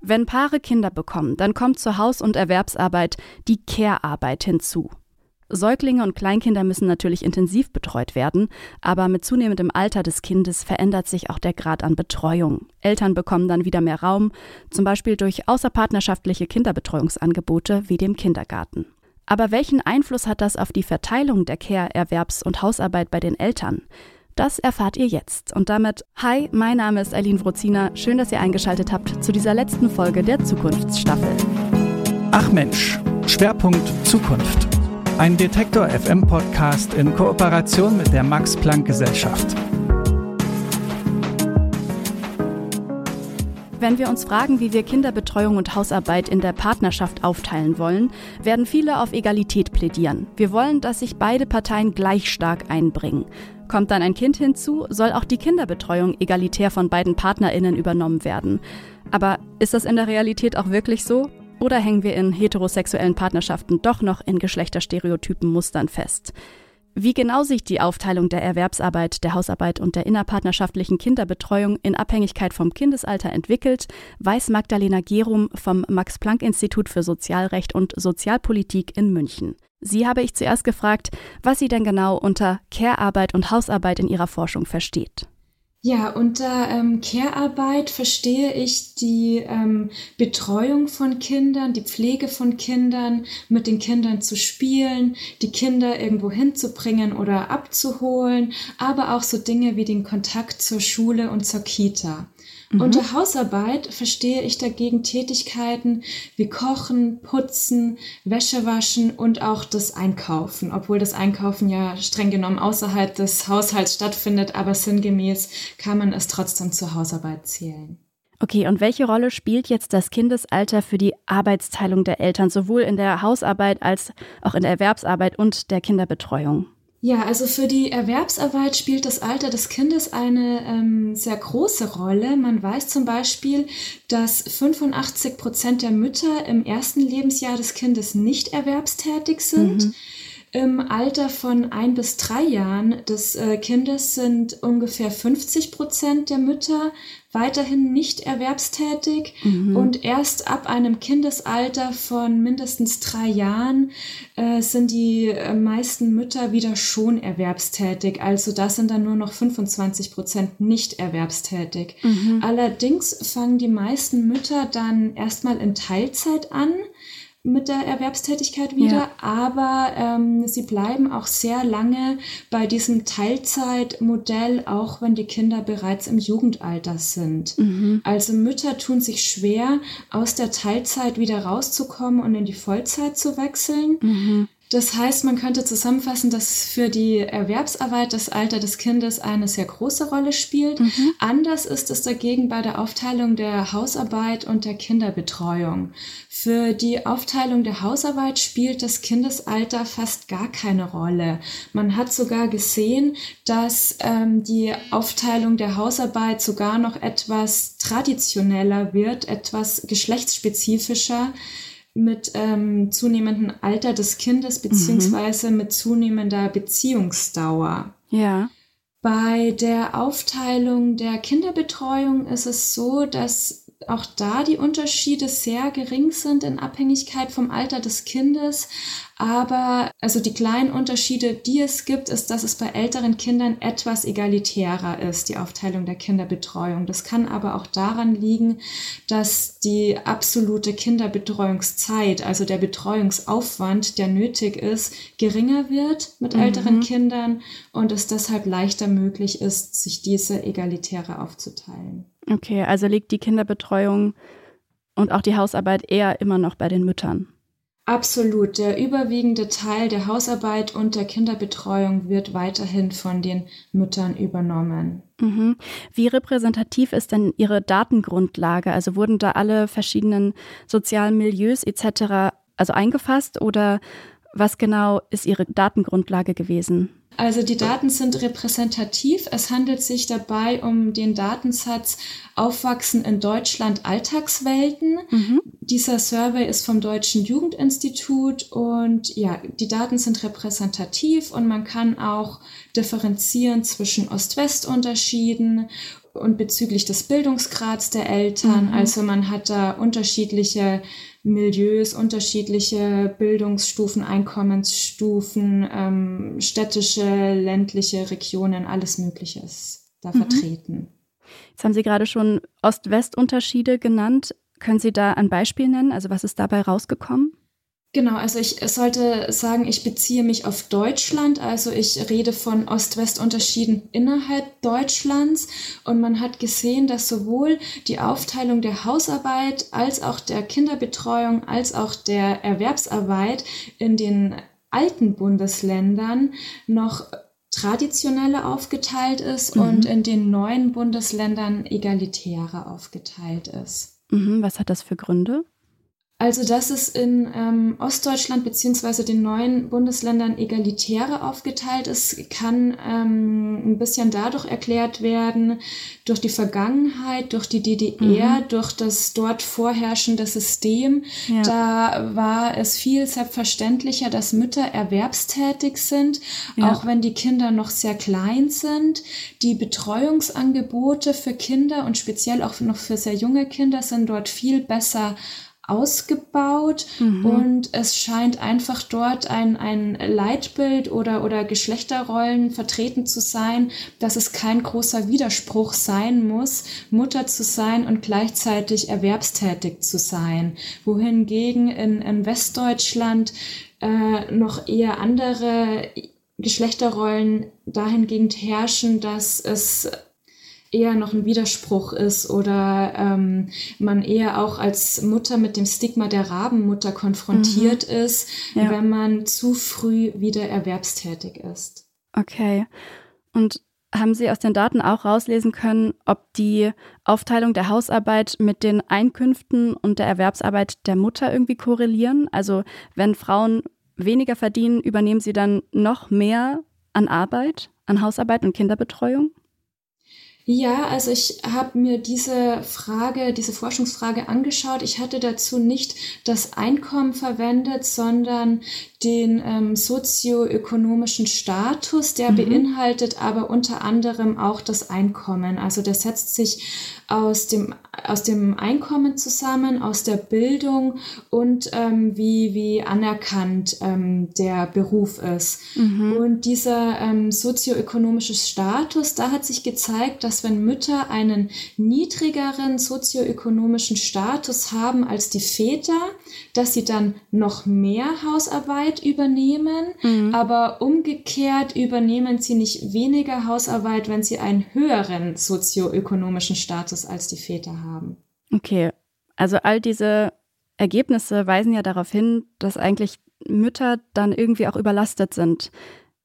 Wenn Paare Kinder bekommen, dann kommt zur Haus- und Erwerbsarbeit die Care-Arbeit hinzu. Säuglinge und Kleinkinder müssen natürlich intensiv betreut werden, aber mit zunehmendem Alter des Kindes verändert sich auch der Grad an Betreuung. Eltern bekommen dann wieder mehr Raum, zum Beispiel durch außerpartnerschaftliche Kinderbetreuungsangebote wie dem Kindergarten. Aber welchen Einfluss hat das auf die Verteilung der Care-, Erwerbs- und Hausarbeit bei den Eltern? Das erfahrt ihr jetzt. Und damit, hi, mein Name ist Eileen Wrozina. Schön, dass ihr eingeschaltet habt zu dieser letzten Folge der Zukunftsstaffel. Ach Mensch, Schwerpunkt Zukunft. Ein Detektor FM Podcast in Kooperation mit der Max Planck Gesellschaft. Wenn wir uns fragen, wie wir Kinderbetreuung und Hausarbeit in der Partnerschaft aufteilen wollen, werden viele auf Egalität plädieren. Wir wollen, dass sich beide Parteien gleich stark einbringen. Kommt dann ein Kind hinzu, soll auch die Kinderbetreuung egalitär von beiden Partnerinnen übernommen werden. Aber ist das in der Realität auch wirklich so? Oder hängen wir in heterosexuellen Partnerschaften doch noch in geschlechterstereotypen Mustern fest? Wie genau sich die Aufteilung der Erwerbsarbeit, der Hausarbeit und der innerpartnerschaftlichen Kinderbetreuung in Abhängigkeit vom Kindesalter entwickelt, weiß Magdalena Gerum vom Max-Planck-Institut für Sozialrecht und Sozialpolitik in München. Sie habe ich zuerst gefragt, was sie denn genau unter Care-Arbeit und Hausarbeit in ihrer Forschung versteht. Ja, unter ähm, Care-Arbeit verstehe ich die ähm, Betreuung von Kindern, die Pflege von Kindern, mit den Kindern zu spielen, die Kinder irgendwo hinzubringen oder abzuholen, aber auch so Dinge wie den Kontakt zur Schule und zur Kita. Mhm. Unter Hausarbeit verstehe ich dagegen Tätigkeiten wie Kochen, Putzen, Wäsche waschen und auch das Einkaufen, obwohl das Einkaufen ja streng genommen außerhalb des Haushalts stattfindet, aber sinngemäß kann man es trotzdem zur Hausarbeit zählen. Okay, und welche Rolle spielt jetzt das Kindesalter für die Arbeitsteilung der Eltern, sowohl in der Hausarbeit als auch in der Erwerbsarbeit und der Kinderbetreuung? Ja, also für die Erwerbsarbeit spielt das Alter des Kindes eine ähm, sehr große Rolle. Man weiß zum Beispiel, dass 85 Prozent der Mütter im ersten Lebensjahr des Kindes nicht erwerbstätig sind. Mhm. Im Alter von ein bis drei Jahren des äh, Kindes sind ungefähr 50 Prozent der Mütter weiterhin nicht erwerbstätig mhm. und erst ab einem Kindesalter von mindestens drei Jahren äh, sind die äh, meisten Mütter wieder schon erwerbstätig. Also da sind dann nur noch 25 Prozent nicht erwerbstätig. Mhm. Allerdings fangen die meisten Mütter dann erstmal in Teilzeit an mit der Erwerbstätigkeit wieder, ja. aber ähm, sie bleiben auch sehr lange bei diesem Teilzeitmodell, auch wenn die Kinder bereits im Jugendalter sind. Mhm. Also Mütter tun sich schwer, aus der Teilzeit wieder rauszukommen und in die Vollzeit zu wechseln. Mhm. Das heißt, man könnte zusammenfassen, dass für die Erwerbsarbeit das Alter des Kindes eine sehr große Rolle spielt. Mhm. Anders ist es dagegen bei der Aufteilung der Hausarbeit und der Kinderbetreuung. Für die Aufteilung der Hausarbeit spielt das Kindesalter fast gar keine Rolle. Man hat sogar gesehen, dass ähm, die Aufteilung der Hausarbeit sogar noch etwas traditioneller wird, etwas geschlechtsspezifischer mit ähm, zunehmendem Alter des Kindes mhm. beziehungsweise mhm. mit zunehmender Beziehungsdauer. Ja. Bei der Aufteilung der Kinderbetreuung ist es so, dass auch da die Unterschiede sehr gering sind in Abhängigkeit vom Alter des Kindes. Aber also die kleinen Unterschiede, die es gibt, ist, dass es bei älteren Kindern etwas egalitärer ist, die Aufteilung der Kinderbetreuung. Das kann aber auch daran liegen, dass die absolute Kinderbetreuungszeit, also der Betreuungsaufwand, der nötig ist, geringer wird mit mhm. älteren Kindern und es deshalb leichter möglich ist, sich diese egalitäre aufzuteilen. Okay, also liegt die Kinderbetreuung und auch die Hausarbeit eher immer noch bei den Müttern. Absolut. Der überwiegende Teil der Hausarbeit und der Kinderbetreuung wird weiterhin von den Müttern übernommen. Mhm. Wie repräsentativ ist denn Ihre Datengrundlage? Also wurden da alle verschiedenen sozialen Milieus etc. also eingefasst oder was genau ist Ihre Datengrundlage gewesen? Also die Daten sind repräsentativ. Es handelt sich dabei um den Datensatz Aufwachsen in Deutschland Alltagswelten. Mhm. Dieser Survey ist vom Deutschen Jugendinstitut und ja, die Daten sind repräsentativ und man kann auch differenzieren zwischen Ost-West-Unterschieden und bezüglich des Bildungsgrads der Eltern. Mhm. Also man hat da unterschiedliche Milieus, unterschiedliche Bildungsstufen, Einkommensstufen, ähm, städtische, ländliche Regionen, alles Mögliche ist da mhm. vertreten. Jetzt haben Sie gerade schon Ost-West-Unterschiede genannt. Können Sie da ein Beispiel nennen? Also was ist dabei rausgekommen? Genau, also ich sollte sagen, ich beziehe mich auf Deutschland, also ich rede von Ost-West-Unterschieden innerhalb Deutschlands und man hat gesehen, dass sowohl die Aufteilung der Hausarbeit als auch der Kinderbetreuung als auch der Erwerbsarbeit in den alten Bundesländern noch traditioneller aufgeteilt ist mhm. und in den neuen Bundesländern egalitärer aufgeteilt ist. Mhm, was hat das für Gründe? Also, dass es in ähm, Ostdeutschland beziehungsweise den neuen Bundesländern egalitäre aufgeteilt ist, kann ähm, ein bisschen dadurch erklärt werden, durch die Vergangenheit, durch die DDR, mhm. durch das dort vorherrschende System. Ja. Da war es viel selbstverständlicher, dass Mütter erwerbstätig sind, ja. auch wenn die Kinder noch sehr klein sind. Die Betreuungsangebote für Kinder und speziell auch noch für sehr junge Kinder sind dort viel besser ausgebaut mhm. und es scheint einfach dort ein, ein Leitbild oder, oder Geschlechterrollen vertreten zu sein, dass es kein großer Widerspruch sein muss, Mutter zu sein und gleichzeitig erwerbstätig zu sein. Wohingegen in, in Westdeutschland äh, noch eher andere Geschlechterrollen dahingehend herrschen, dass es eher noch ein Widerspruch ist oder ähm, man eher auch als Mutter mit dem Stigma der Rabenmutter konfrontiert mhm. ist, ja. wenn man zu früh wieder erwerbstätig ist. Okay. Und haben Sie aus den Daten auch rauslesen können, ob die Aufteilung der Hausarbeit mit den Einkünften und der Erwerbsarbeit der Mutter irgendwie korrelieren? Also wenn Frauen weniger verdienen, übernehmen sie dann noch mehr an Arbeit, an Hausarbeit und Kinderbetreuung? Ja, also ich habe mir diese Frage, diese Forschungsfrage angeschaut. Ich hatte dazu nicht das Einkommen verwendet, sondern den ähm, sozioökonomischen Status, der mhm. beinhaltet aber unter anderem auch das Einkommen. Also der setzt sich aus dem, aus dem Einkommen zusammen, aus der Bildung und ähm, wie, wie anerkannt ähm, der Beruf ist. Mhm. Und dieser ähm, sozioökonomische Status, da hat sich gezeigt, dass wenn Mütter einen niedrigeren sozioökonomischen Status haben als die Väter, dass sie dann noch mehr Hausarbeit übernehmen, mhm. aber umgekehrt übernehmen sie nicht weniger Hausarbeit, wenn sie einen höheren sozioökonomischen Status als die Väter haben. Okay, also all diese Ergebnisse weisen ja darauf hin, dass eigentlich Mütter dann irgendwie auch überlastet sind.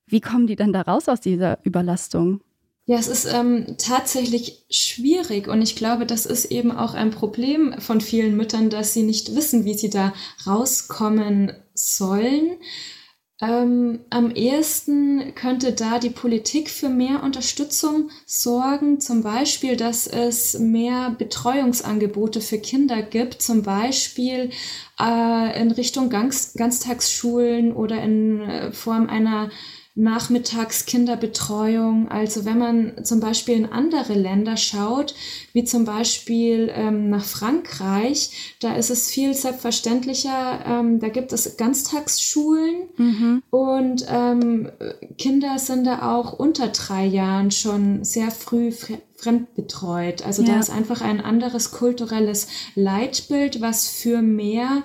Wie kommen die denn da raus aus dieser Überlastung? Ja, es ist ähm, tatsächlich schwierig und ich glaube, das ist eben auch ein Problem von vielen Müttern, dass sie nicht wissen, wie sie da rauskommen sollen. Ähm, am ehesten könnte da die Politik für mehr Unterstützung sorgen, zum Beispiel, dass es mehr Betreuungsangebote für Kinder gibt, zum Beispiel äh, in Richtung Ganz Ganztagsschulen oder in äh, Form einer Nachmittagskinderbetreuung. Also wenn man zum Beispiel in andere Länder schaut, wie zum Beispiel ähm, nach Frankreich, da ist es viel selbstverständlicher, ähm, da gibt es Ganztagsschulen mhm. und ähm, Kinder sind da auch unter drei Jahren schon sehr früh fremdbetreut. Also ja. da ist einfach ein anderes kulturelles Leitbild, was für mehr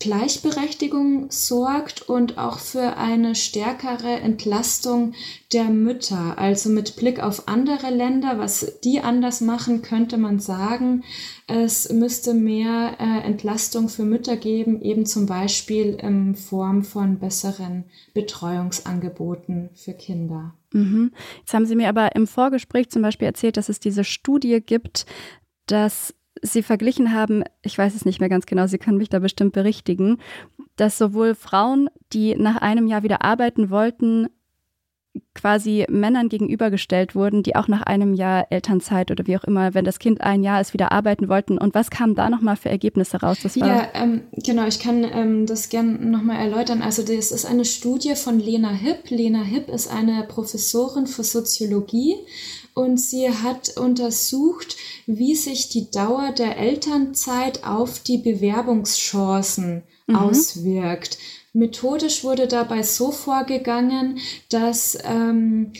Gleichberechtigung sorgt und auch für eine stärkere Entlastung der Mütter. Also mit Blick auf andere Länder, was die anders machen, könnte man sagen, es müsste mehr äh, Entlastung für Mütter geben, eben zum Beispiel in Form von besseren Betreuungsangeboten für Kinder. Mhm. Jetzt haben Sie mir aber im Vorgespräch zum Beispiel erzählt, dass es diese Studie gibt, dass Sie verglichen haben, ich weiß es nicht mehr ganz genau, Sie können mich da bestimmt berichtigen, dass sowohl Frauen, die nach einem Jahr wieder arbeiten wollten, quasi Männern gegenübergestellt wurden, die auch nach einem Jahr Elternzeit oder wie auch immer, wenn das Kind ein Jahr ist, wieder arbeiten wollten. Und was kam da nochmal für Ergebnisse raus? Ja, ähm, genau, ich kann ähm, das gerne nochmal erläutern. Also das ist eine Studie von Lena Hipp. Lena Hipp ist eine Professorin für Soziologie und sie hat untersucht, wie sich die Dauer der Elternzeit auf die Bewerbungschancen mhm. auswirkt. Methodisch wurde dabei so vorgegangen, dass ähm,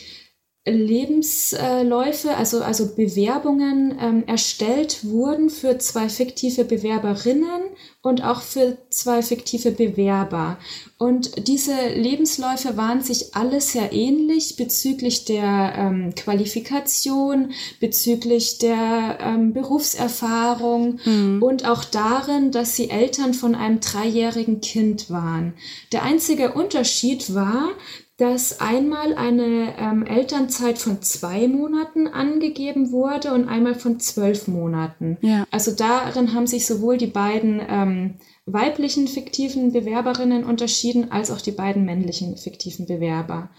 Lebensläufe, also, also Bewerbungen ähm, erstellt wurden für zwei fiktive Bewerberinnen und auch für zwei fiktive Bewerber. Und diese Lebensläufe waren sich alle sehr ähnlich bezüglich der ähm, Qualifikation, bezüglich der ähm, Berufserfahrung mhm. und auch darin, dass sie Eltern von einem dreijährigen Kind waren. Der einzige Unterschied war, dass einmal eine ähm, Elternzeit von zwei Monaten angegeben wurde und einmal von zwölf Monaten. Ja. Also darin haben sich sowohl die beiden ähm, weiblichen fiktiven Bewerberinnen unterschieden, als auch die beiden männlichen fiktiven Bewerber.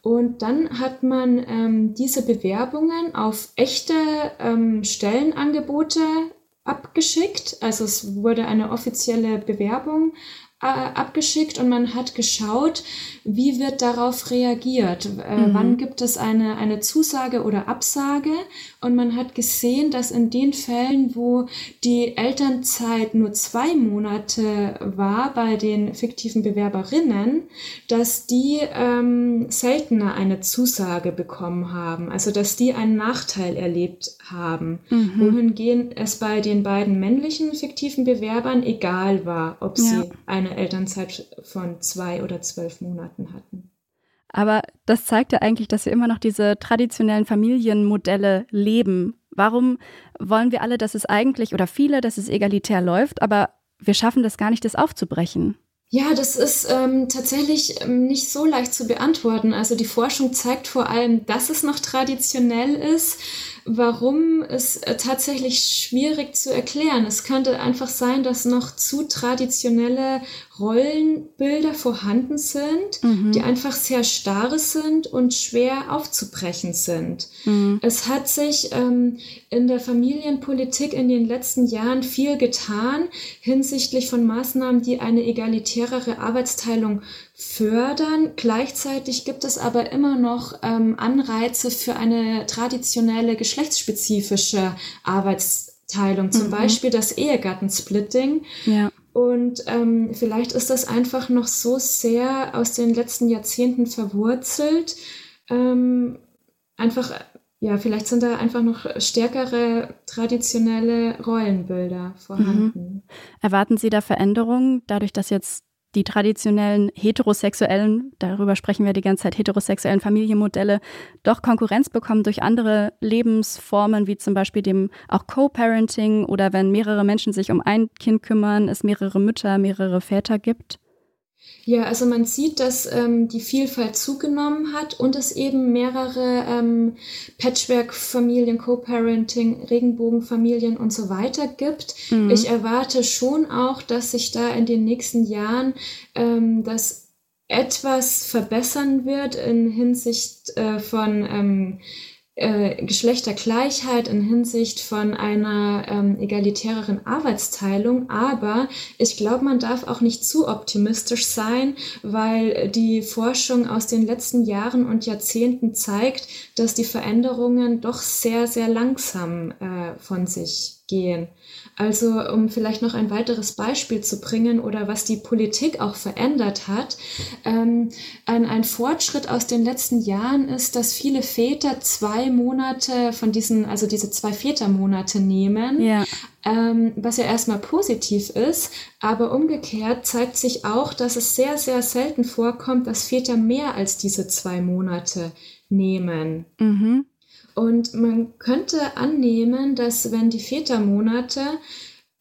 Und dann hat man ähm, diese Bewerbungen auf echte ähm, Stellenangebote abgeschickt. Also es wurde eine offizielle Bewerbung abgeschickt und man hat geschaut, wie wird darauf reagiert. Äh, mhm. Wann gibt es eine, eine Zusage oder Absage? Und man hat gesehen, dass in den Fällen, wo die Elternzeit nur zwei Monate war bei den fiktiven Bewerberinnen, dass die ähm, seltener eine Zusage bekommen haben. Also dass die einen Nachteil erlebt haben. Mhm. Wohingehend es bei den beiden männlichen fiktiven Bewerbern egal war, ob ja. sie eine Elternzeit von zwei oder zwölf Monaten hatten. Aber das zeigt ja eigentlich, dass wir immer noch diese traditionellen Familienmodelle leben. Warum wollen wir alle, dass es eigentlich oder viele, dass es egalitär läuft, aber wir schaffen das gar nicht, das aufzubrechen? Ja, das ist ähm, tatsächlich ähm, nicht so leicht zu beantworten. Also die Forschung zeigt vor allem, dass es noch traditionell ist. Warum ist äh, tatsächlich schwierig zu erklären. Es könnte einfach sein, dass noch zu traditionelle Rollenbilder vorhanden sind, mhm. die einfach sehr starre sind und schwer aufzubrechen sind. Mhm. Es hat sich ähm, in der Familienpolitik in den letzten Jahren viel getan hinsichtlich von Maßnahmen, die eine egalitärere Arbeitsteilung fördern. Gleichzeitig gibt es aber immer noch ähm, Anreize für eine traditionelle geschlechtsspezifische Arbeitsteilung, zum mhm. Beispiel das Ehegattensplitting. Ja. Und ähm, vielleicht ist das einfach noch so sehr aus den letzten Jahrzehnten verwurzelt. Ähm, einfach, ja, vielleicht sind da einfach noch stärkere traditionelle Rollenbilder vorhanden. Mhm. Erwarten Sie da Veränderungen, dadurch, dass jetzt die traditionellen heterosexuellen, darüber sprechen wir die ganze Zeit, heterosexuellen Familienmodelle doch Konkurrenz bekommen durch andere Lebensformen, wie zum Beispiel dem auch Co-Parenting oder wenn mehrere Menschen sich um ein Kind kümmern, es mehrere Mütter, mehrere Väter gibt? Ja, also man sieht, dass ähm, die Vielfalt zugenommen hat und es eben mehrere ähm, Patchwork-Familien, Co-Parenting, Regenbogenfamilien und so weiter gibt. Mhm. Ich erwarte schon auch, dass sich da in den nächsten Jahren ähm, das etwas verbessern wird in Hinsicht äh, von ähm, äh, Geschlechtergleichheit in Hinsicht von einer ähm, egalitäreren Arbeitsteilung. Aber ich glaube, man darf auch nicht zu optimistisch sein, weil die Forschung aus den letzten Jahren und Jahrzehnten zeigt, dass die Veränderungen doch sehr, sehr langsam äh, von sich gehen. Also um vielleicht noch ein weiteres Beispiel zu bringen oder was die Politik auch verändert hat, ähm, ein, ein Fortschritt aus den letzten Jahren ist, dass viele Väter zwei Monate von diesen, also diese zwei Vätermonate nehmen, ja. Ähm, was ja erstmal positiv ist, aber umgekehrt zeigt sich auch, dass es sehr, sehr selten vorkommt, dass Väter mehr als diese zwei Monate nehmen. Mhm. Und man könnte annehmen, dass wenn die Vätermonate,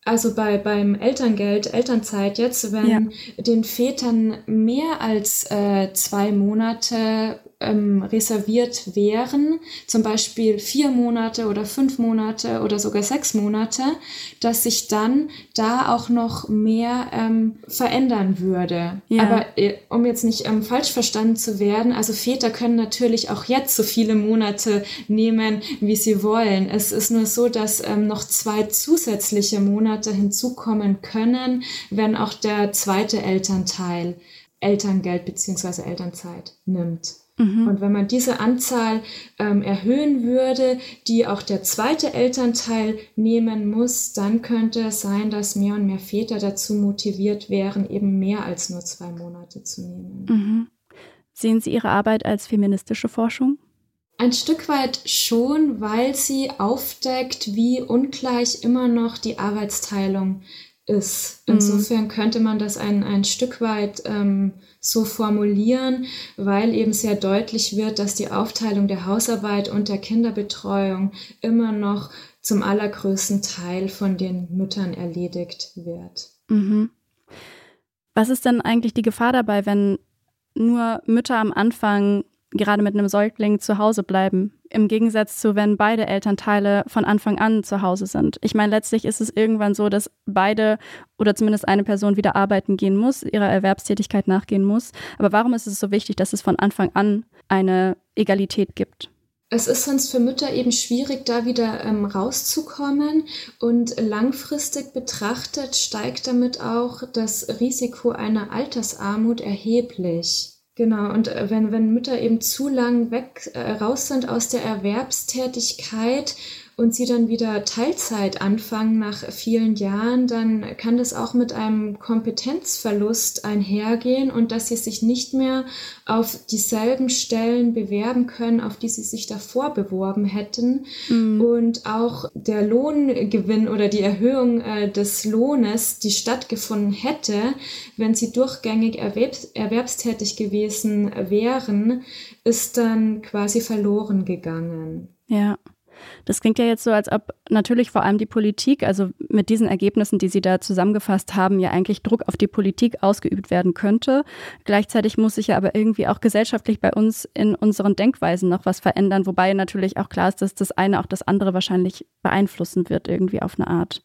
also bei, beim Elterngeld, Elternzeit jetzt, wenn ja. den Vätern mehr als äh, zwei Monate ähm, reserviert wären, zum Beispiel vier Monate oder fünf Monate oder sogar sechs Monate, dass sich dann da auch noch mehr ähm, verändern würde. Ja. Aber äh, um jetzt nicht ähm, falsch verstanden zu werden, also Väter können natürlich auch jetzt so viele Monate nehmen, wie sie wollen. Es ist nur so, dass ähm, noch zwei zusätzliche Monate hinzukommen können, wenn auch der zweite Elternteil Elterngeld beziehungsweise Elternzeit nimmt. Mhm. Und wenn man diese Anzahl ähm, erhöhen würde, die auch der zweite Elternteil nehmen muss, dann könnte es sein, dass mehr und mehr Väter dazu motiviert wären, eben mehr als nur zwei Monate zu nehmen. Mhm. Sehen Sie Ihre Arbeit als feministische Forschung? Ein Stück weit schon, weil sie aufdeckt, wie ungleich immer noch die Arbeitsteilung ist. Mhm. Insofern könnte man das ein, ein Stück weit ähm, so formulieren, weil eben sehr deutlich wird, dass die Aufteilung der Hausarbeit und der Kinderbetreuung immer noch zum allergrößten Teil von den Müttern erledigt wird. Mhm. Was ist denn eigentlich die Gefahr dabei, wenn nur Mütter am Anfang gerade mit einem Säugling zu Hause bleiben, im Gegensatz zu, wenn beide Elternteile von Anfang an zu Hause sind. Ich meine, letztlich ist es irgendwann so, dass beide oder zumindest eine Person wieder arbeiten gehen muss, ihrer Erwerbstätigkeit nachgehen muss. Aber warum ist es so wichtig, dass es von Anfang an eine Egalität gibt? Es ist sonst für Mütter eben schwierig, da wieder ähm, rauszukommen. Und langfristig betrachtet steigt damit auch das Risiko einer Altersarmut erheblich. Genau, und äh, wenn, wenn Mütter eben zu lang weg äh, raus sind aus der Erwerbstätigkeit und sie dann wieder Teilzeit anfangen nach vielen Jahren, dann kann das auch mit einem Kompetenzverlust einhergehen und dass sie sich nicht mehr auf dieselben Stellen bewerben können, auf die sie sich davor beworben hätten. Mhm. Und auch der Lohngewinn oder die Erhöhung äh, des Lohnes, die stattgefunden hätte, wenn sie durchgängig erwerbs erwerbstätig gewesen wären, ist dann quasi verloren gegangen. Ja. Das klingt ja jetzt so, als ob natürlich vor allem die Politik, also mit diesen Ergebnissen, die Sie da zusammengefasst haben, ja eigentlich Druck auf die Politik ausgeübt werden könnte. Gleichzeitig muss sich ja aber irgendwie auch gesellschaftlich bei uns in unseren Denkweisen noch was verändern, wobei natürlich auch klar ist, dass das eine auch das andere wahrscheinlich beeinflussen wird, irgendwie auf eine Art.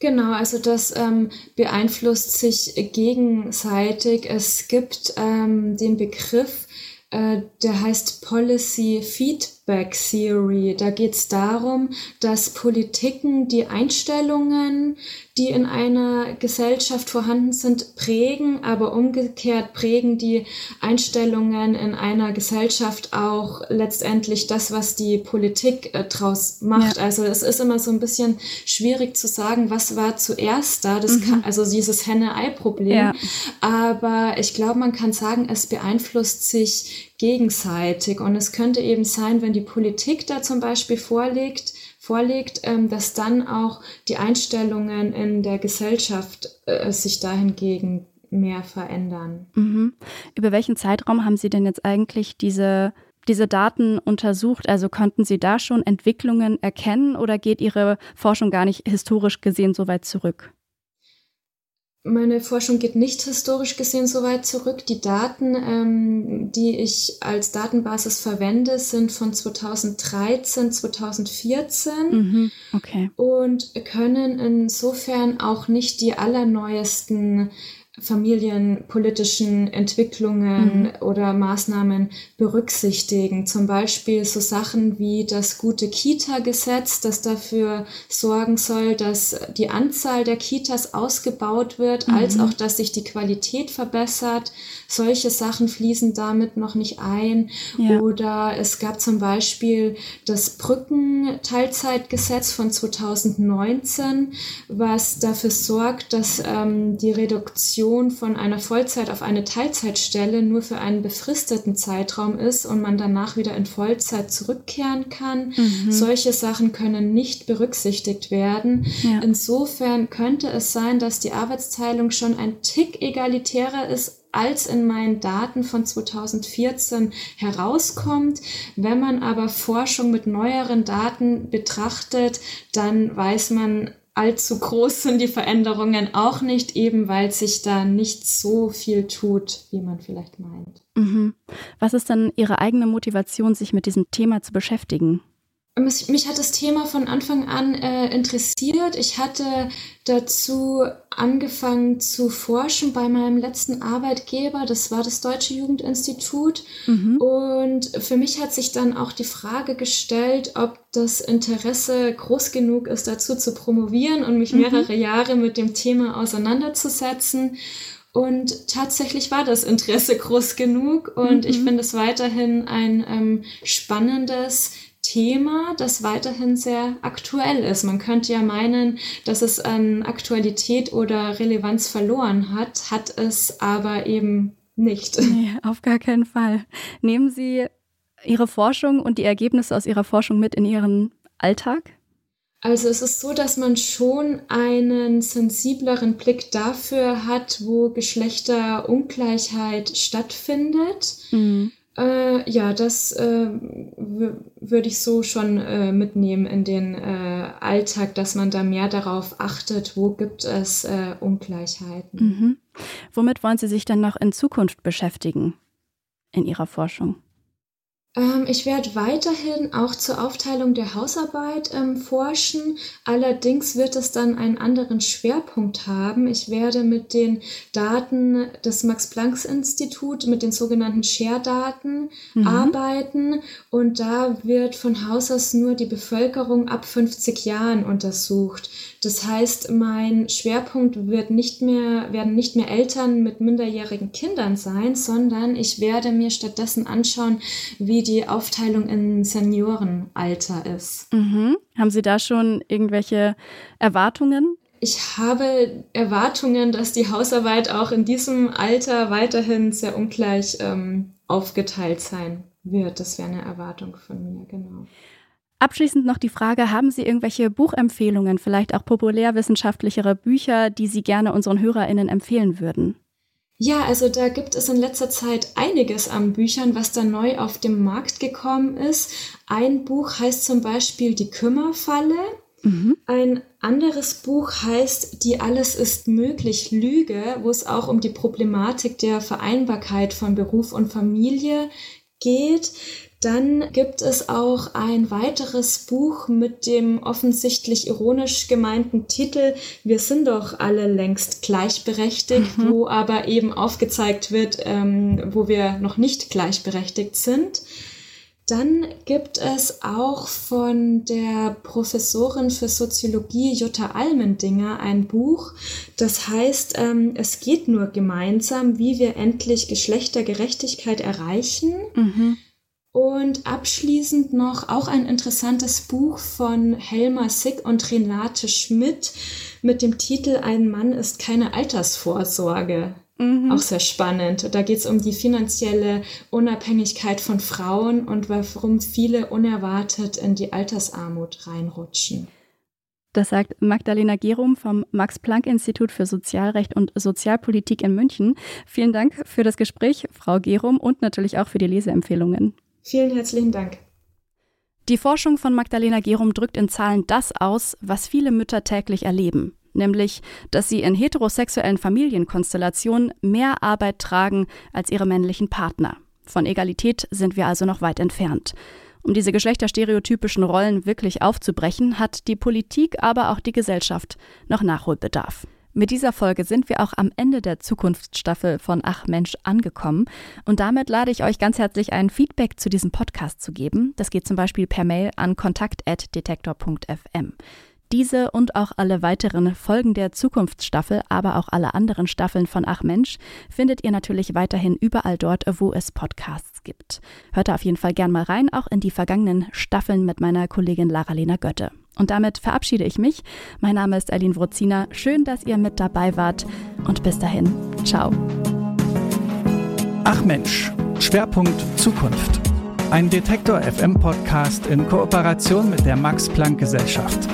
Genau, also das ähm, beeinflusst sich gegenseitig. Es gibt ähm, den Begriff, äh, der heißt Policy Feedback. Feedback Theory. Da geht es darum, dass Politiken die Einstellungen, die in einer Gesellschaft vorhanden sind, prägen, aber umgekehrt prägen die Einstellungen in einer Gesellschaft auch letztendlich das, was die Politik äh, draus macht. Ja. Also es ist immer so ein bisschen schwierig zu sagen, was war zuerst da. Das mhm. kann, also dieses Henne-Ei-Problem. Ja. Aber ich glaube, man kann sagen, es beeinflusst sich gegenseitig. Und es könnte eben sein, wenn die Politik da zum Beispiel vorlegt, vorlegt, ähm, dass dann auch die Einstellungen in der Gesellschaft äh, sich dahingegen mehr verändern. Mhm. Über welchen Zeitraum haben Sie denn jetzt eigentlich diese diese Daten untersucht? Also konnten Sie da schon Entwicklungen erkennen oder geht Ihre Forschung gar nicht historisch gesehen so weit zurück? Meine Forschung geht nicht historisch gesehen so weit zurück. Die Daten, ähm, die ich als Datenbasis verwende, sind von 2013, 2014 mhm, okay. und können insofern auch nicht die allerneuesten familienpolitischen Entwicklungen mhm. oder Maßnahmen berücksichtigen. Zum Beispiel so Sachen wie das gute Kita-Gesetz, das dafür sorgen soll, dass die Anzahl der Kitas ausgebaut wird, mhm. als auch, dass sich die Qualität verbessert. Solche Sachen fließen damit noch nicht ein. Ja. Oder es gab zum Beispiel das Brückenteilzeitgesetz von 2019, was dafür sorgt, dass ähm, die Reduktion Reduktion von einer Vollzeit auf eine Teilzeitstelle nur für einen befristeten Zeitraum ist und man danach wieder in Vollzeit zurückkehren kann. Mhm. Solche Sachen können nicht berücksichtigt werden. Ja. Insofern könnte es sein, dass die Arbeitsteilung schon ein Tick egalitärer ist als in meinen Daten von 2014 herauskommt. Wenn man aber Forschung mit neueren Daten betrachtet, dann weiß man, allzu groß sind die Veränderungen auch nicht, eben weil sich da nicht so viel tut, wie man vielleicht meint. Mhm. Was ist dann Ihre eigene Motivation, sich mit diesem Thema zu beschäftigen? Mich hat das Thema von Anfang an äh, interessiert. Ich hatte dazu angefangen zu forschen bei meinem letzten Arbeitgeber. Das war das Deutsche Jugendinstitut. Mhm. Und für mich hat sich dann auch die Frage gestellt, ob das Interesse groß genug ist, dazu zu promovieren und mich mhm. mehrere Jahre mit dem Thema auseinanderzusetzen. Und tatsächlich war das Interesse groß genug und mhm. ich finde es weiterhin ein ähm, spannendes Thema, das weiterhin sehr aktuell ist. Man könnte ja meinen, dass es an Aktualität oder Relevanz verloren hat, hat es aber eben nicht. Nee, auf gar keinen Fall. Nehmen Sie Ihre Forschung und die Ergebnisse aus Ihrer Forschung mit in Ihren Alltag? Also es ist so, dass man schon einen sensibleren Blick dafür hat, wo Geschlechterungleichheit stattfindet. Mhm. Äh, ja, das äh, würde ich so schon äh, mitnehmen in den äh, Alltag, dass man da mehr darauf achtet, wo gibt es äh, Ungleichheiten. Mhm. Womit wollen Sie sich dann noch in Zukunft beschäftigen in Ihrer Forschung? Ähm, ich werde weiterhin auch zur Aufteilung der Hausarbeit ähm, forschen. Allerdings wird es dann einen anderen Schwerpunkt haben. Ich werde mit den Daten des Max-Planck-Institut, mit den sogenannten Share-Daten mhm. arbeiten. Und da wird von Haus aus nur die Bevölkerung ab 50 Jahren untersucht. Das heißt, mein Schwerpunkt wird nicht mehr, werden nicht mehr Eltern mit minderjährigen Kindern sein, sondern ich werde mir stattdessen anschauen, wie die Aufteilung in Seniorenalter ist. Mhm. Haben Sie da schon irgendwelche Erwartungen? Ich habe Erwartungen, dass die Hausarbeit auch in diesem Alter weiterhin sehr ungleich ähm, aufgeteilt sein wird. Das wäre eine Erwartung von mir, genau. Abschließend noch die Frage, haben Sie irgendwelche Buchempfehlungen, vielleicht auch populärwissenschaftlichere Bücher, die Sie gerne unseren Hörerinnen empfehlen würden? Ja, also da gibt es in letzter Zeit einiges an Büchern, was da neu auf den Markt gekommen ist. Ein Buch heißt zum Beispiel Die Kümmerfalle. Mhm. Ein anderes Buch heißt Die Alles ist möglich Lüge, wo es auch um die Problematik der Vereinbarkeit von Beruf und Familie geht. Dann gibt es auch ein weiteres Buch mit dem offensichtlich ironisch gemeinten Titel Wir sind doch alle längst gleichberechtigt, mhm. wo aber eben aufgezeigt wird, ähm, wo wir noch nicht gleichberechtigt sind. Dann gibt es auch von der Professorin für Soziologie Jutta Almendinger ein Buch, das heißt, ähm, es geht nur gemeinsam, wie wir endlich Geschlechtergerechtigkeit erreichen. Mhm. Und abschließend noch auch ein interessantes Buch von Helma Sick und Renate Schmidt mit dem Titel Ein Mann ist keine Altersvorsorge. Mhm. Auch sehr spannend. Da geht es um die finanzielle Unabhängigkeit von Frauen und warum viele unerwartet in die Altersarmut reinrutschen. Das sagt Magdalena Gerum vom Max-Planck-Institut für Sozialrecht und Sozialpolitik in München. Vielen Dank für das Gespräch, Frau Gerum, und natürlich auch für die Leseempfehlungen. Vielen herzlichen Dank. Die Forschung von Magdalena Gerum drückt in Zahlen das aus, was viele Mütter täglich erleben, nämlich, dass sie in heterosexuellen Familienkonstellationen mehr Arbeit tragen als ihre männlichen Partner. Von Egalität sind wir also noch weit entfernt. Um diese geschlechterstereotypischen Rollen wirklich aufzubrechen, hat die Politik, aber auch die Gesellschaft noch Nachholbedarf. Mit dieser Folge sind wir auch am Ende der Zukunftsstaffel von Ach Mensch angekommen. Und damit lade ich euch ganz herzlich ein, Feedback zu diesem Podcast zu geben. Das geht zum Beispiel per Mail an kontakt.detektor.fm. Diese und auch alle weiteren Folgen der Zukunftsstaffel, aber auch alle anderen Staffeln von Ach Mensch findet ihr natürlich weiterhin überall dort, wo es Podcasts gibt. Hört da auf jeden Fall gern mal rein, auch in die vergangenen Staffeln mit meiner Kollegin Lara-Lena Götte. Und damit verabschiede ich mich. Mein Name ist Eileen Wrozina. Schön, dass ihr mit dabei wart. Und bis dahin, ciao. Ach Mensch, Schwerpunkt Zukunft. Ein Detektor FM Podcast in Kooperation mit der Max Planck Gesellschaft.